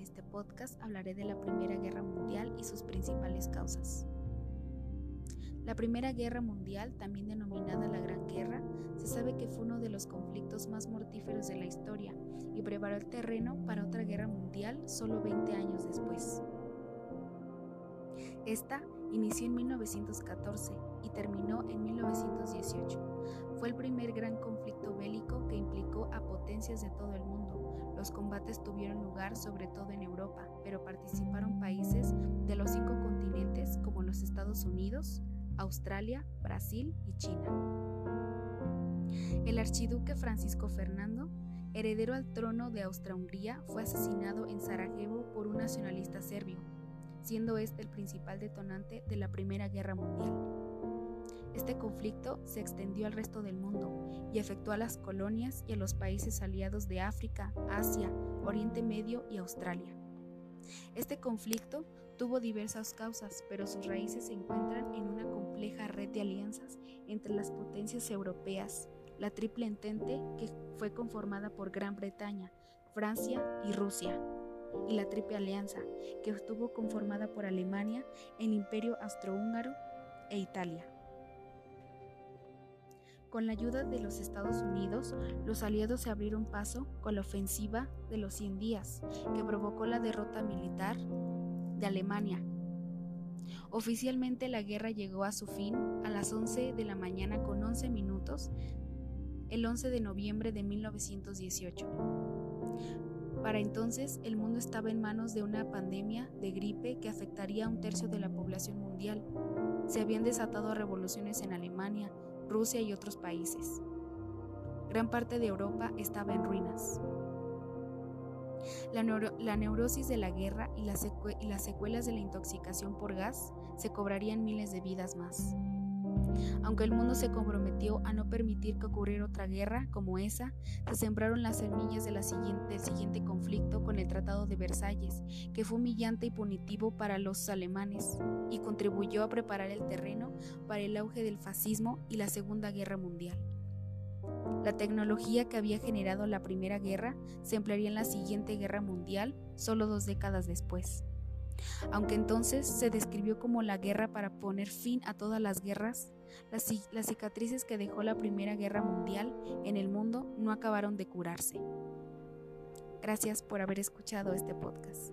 este podcast hablaré de la Primera Guerra Mundial y sus principales causas. La Primera Guerra Mundial, también denominada la Gran Guerra, se sabe que fue uno de los conflictos más mortíferos de la historia y preparó el terreno para otra guerra mundial solo 20 años después. Esta inició en 1914 y terminó en 1918. Fue el primer gran conflicto bélico que implicó a potencias de todo el mundo. Los combates tuvieron lugar sobre todo en Europa, pero participaron países de los cinco continentes como los Estados Unidos, Australia, Brasil y China. El archiduque Francisco Fernando, heredero al trono de Austria-Hungría, fue asesinado en Sarajevo por un nacionalista serbio, siendo este el principal detonante de la Primera Guerra Mundial. Este conflicto se extendió al resto del mundo y afectó a las colonias y a los países aliados de África, Asia, Oriente Medio y Australia. Este conflicto tuvo diversas causas, pero sus raíces se encuentran en una compleja red de alianzas entre las potencias europeas, la Triple Entente, que fue conformada por Gran Bretaña, Francia y Rusia, y la Triple Alianza, que estuvo conformada por Alemania, el Imperio Austrohúngaro e Italia. Con la ayuda de los Estados Unidos, los aliados se abrieron paso con la ofensiva de los 100 días, que provocó la derrota militar de Alemania. Oficialmente la guerra llegó a su fin a las 11 de la mañana con 11 minutos el 11 de noviembre de 1918. Para entonces el mundo estaba en manos de una pandemia de gripe que afectaría a un tercio de la población mundial. Se habían desatado revoluciones en Alemania, Rusia y otros países. Gran parte de Europa estaba en ruinas. La, neurosis de la guerra y, las secuelas de la intoxicación por gas se cobrarían miles de vidas más. Aunque el mundo se comprometió a no permitir que ocurriera otra guerra como esa, se sembraron las semillas del siguiente conflicto con el Tratado de Versalles, que fue humillante y punitivo para los alemanes y contribuyó a preparar el terreno para el auge del fascismo y la Segunda Guerra Mundial. La tecnología que había generado la Primera Guerra se emplearía en la siguiente Guerra Mundial solo dos décadas después. Aunque entonces se describió como la guerra para poner fin a todas las guerras, las, las, cicatrices que dejó la Primera Guerra Mundial en el mundo no acabaron de curarse. Gracias por haber escuchado este podcast.